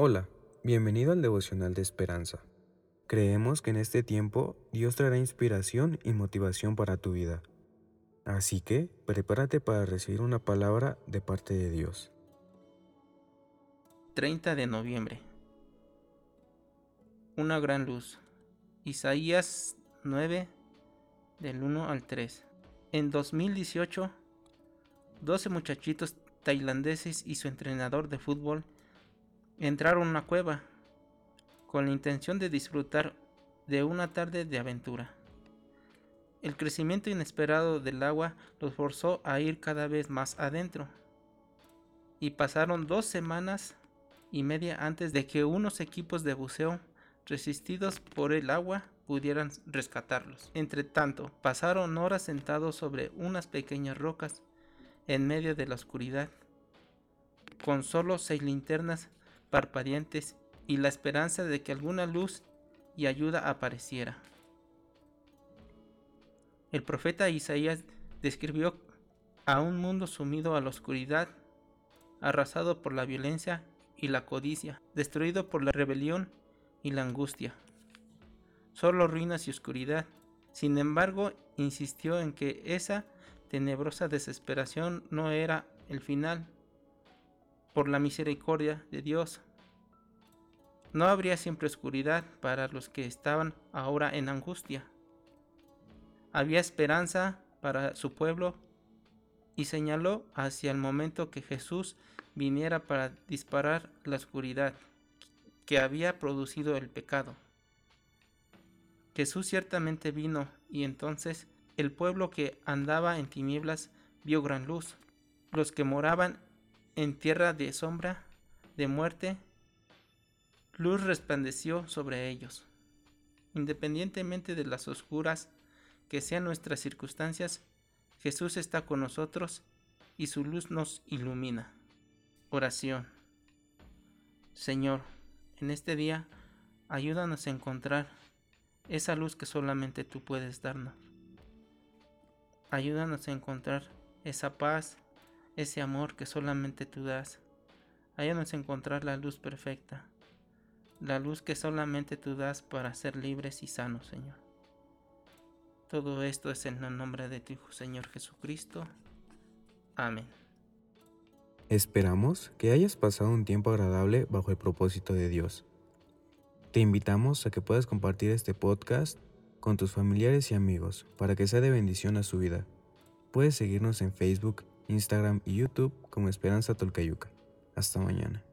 Hola, bienvenido al devocional de esperanza. Creemos que en este tiempo Dios traerá inspiración y motivación para tu vida. Así que prepárate para recibir una palabra de parte de Dios. 30 de noviembre. Una gran luz. Isaías 9 del 1 al 3. En 2018, 12 muchachitos tailandeses y su entrenador de fútbol entraron a una cueva con la intención de disfrutar de una tarde de aventura. El crecimiento inesperado del agua los forzó a ir cada vez más adentro. Y pasaron dos semanas y media antes de que unos equipos de buceo resistidos por el agua pudieran rescatarlos. Entre tanto, pasaron horas sentados sobre unas pequeñas rocas en medio de la oscuridad, con solo seis linternas parpadeantes y la esperanza de que alguna luz y ayuda apareciera. El profeta Isaías describió a un mundo sumido a la oscuridad, arrasado por la violencia y la codicia, destruido por la rebelión y la angustia. Solo ruinas y oscuridad. Sin embargo, insistió en que esa tenebrosa desesperación no era el final. Por la misericordia de Dios, no habría siempre oscuridad para los que estaban ahora en angustia. Había esperanza para su pueblo y señaló hacia el momento que Jesús viniera para disparar la oscuridad que había producido el pecado. Jesús ciertamente vino y entonces el pueblo que andaba en tinieblas vio gran luz. Los que moraban en tierra de sombra, de muerte, luz resplandeció sobre ellos. Independientemente de las oscuras que sean nuestras circunstancias, Jesús está con nosotros y su luz nos ilumina. Oración. Señor, en este día, ayúdanos a encontrar esa luz que solamente tú puedes darnos. Ayúdanos a encontrar esa paz, ese amor que solamente tú das. Ayúdanos a encontrar la luz perfecta la luz que solamente tú das para ser libres y sanos, Señor. Todo esto es en el nombre de tu Hijo, Señor Jesucristo. Amén. Esperamos que hayas pasado un tiempo agradable bajo el propósito de Dios. Te invitamos a que puedas compartir este podcast con tus familiares y amigos para que sea de bendición a su vida. Puedes seguirnos en Facebook, Instagram y YouTube como Esperanza Tolcayuca. Hasta mañana.